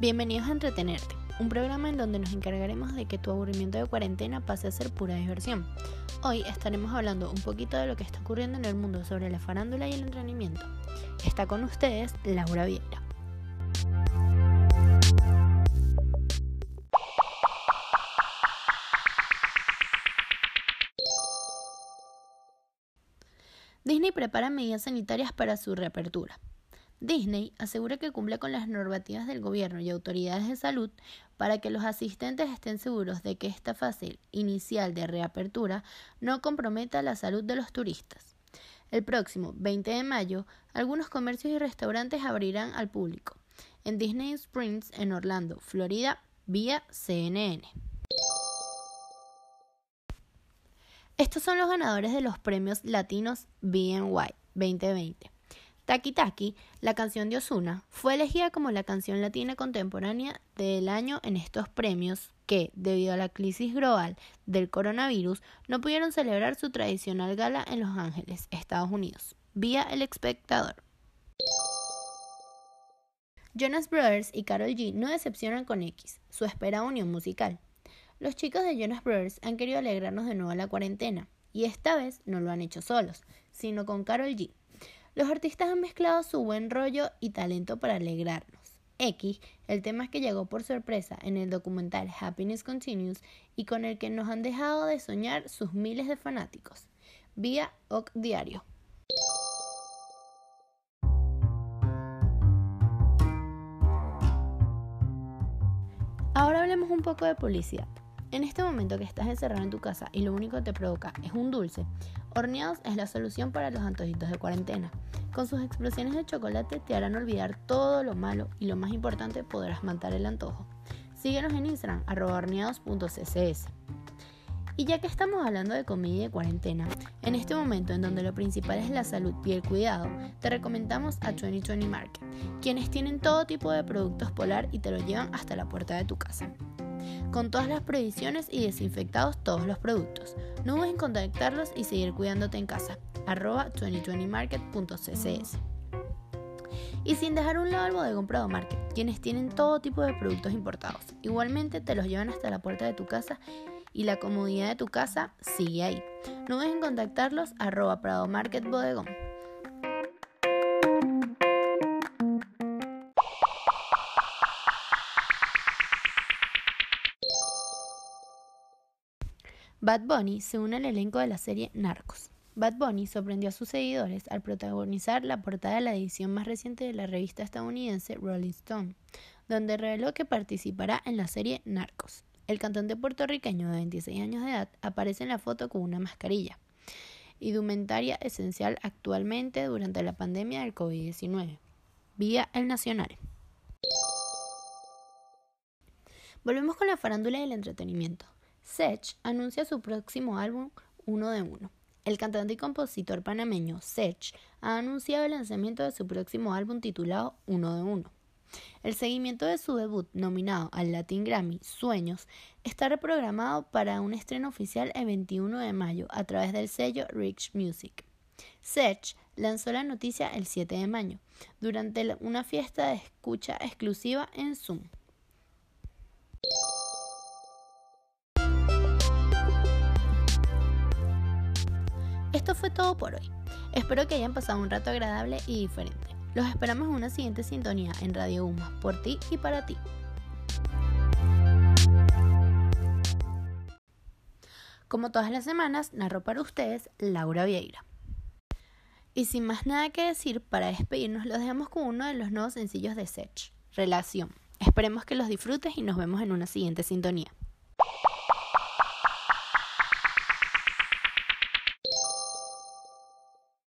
Bienvenidos a Entretenerte, un programa en donde nos encargaremos de que tu aburrimiento de cuarentena pase a ser pura diversión. Hoy estaremos hablando un poquito de lo que está ocurriendo en el mundo sobre la farándula y el entrenamiento. Está con ustedes Laura Vieira. Disney prepara medidas sanitarias para su reapertura. Disney asegura que cumple con las normativas del gobierno y autoridades de salud para que los asistentes estén seguros de que esta fase inicial de reapertura no comprometa la salud de los turistas. El próximo 20 de mayo, algunos comercios y restaurantes abrirán al público en Disney Springs en Orlando, Florida, vía CNN. Estos son los ganadores de los premios latinos BNY 2020. Taki Taki, la canción de Osuna, fue elegida como la canción latina contemporánea del año en estos premios que, debido a la crisis global del coronavirus, no pudieron celebrar su tradicional gala en Los Ángeles, Estados Unidos, vía El Espectador. Jonas Brothers y Carol G no decepcionan con X, su esperada unión musical. Los chicos de Jonas Brothers han querido alegrarnos de nuevo la cuarentena, y esta vez no lo han hecho solos, sino con Carol G. Los artistas han mezclado su buen rollo y talento para alegrarnos. X, el tema que llegó por sorpresa en el documental Happiness Continues y con el que nos han dejado de soñar sus miles de fanáticos, vía OC Diario. Ahora hablemos un poco de publicidad. En este momento que estás encerrado en tu casa y lo único que te provoca es un dulce, Horneados es la solución para los antojitos de cuarentena. Con sus explosiones de chocolate te harán olvidar todo lo malo y lo más importante podrás matar el antojo. Síguenos en Instagram horneados.ccs. Y ya que estamos hablando de comida de cuarentena, en este momento en donde lo principal es la salud y el cuidado, te recomendamos a 2020 Market, quienes tienen todo tipo de productos polar y te lo llevan hasta la puerta de tu casa con todas las provisiones y desinfectados todos los productos. No dudes en contactarlos y seguir cuidándote en casa. arroba 2020market.ccs y sin dejar un lado el bodegón Prado Market, quienes tienen todo tipo de productos importados. Igualmente te los llevan hasta la puerta de tu casa y la comodidad de tu casa sigue ahí. No dudes en contactarlos arroba Prado Market Bodegón. Bad Bunny se une al elenco de la serie Narcos. Bad Bunny sorprendió a sus seguidores al protagonizar la portada de la edición más reciente de la revista estadounidense Rolling Stone, donde reveló que participará en la serie Narcos. El cantante puertorriqueño de 26 años de edad aparece en la foto con una mascarilla, indumentaria esencial actualmente durante la pandemia del COVID-19, vía El Nacional. Volvemos con la farándula y el entretenimiento. Sech anuncia su próximo álbum Uno de Uno. El cantante y compositor panameño Sech ha anunciado el lanzamiento de su próximo álbum titulado Uno de Uno. El seguimiento de su debut, nominado al Latin Grammy Sueños, está reprogramado para un estreno oficial el 21 de mayo a través del sello Rich Music. Sech lanzó la noticia el 7 de mayo, durante una fiesta de escucha exclusiva en Zoom. Esto fue todo por hoy. Espero que hayan pasado un rato agradable y diferente. Los esperamos en una siguiente sintonía en Radio Uma, por ti y para ti. Como todas las semanas, narro para ustedes Laura Vieira. Y sin más nada que decir, para despedirnos los dejamos con uno de los nuevos sencillos de Sech, Relación. Esperemos que los disfrutes y nos vemos en una siguiente sintonía.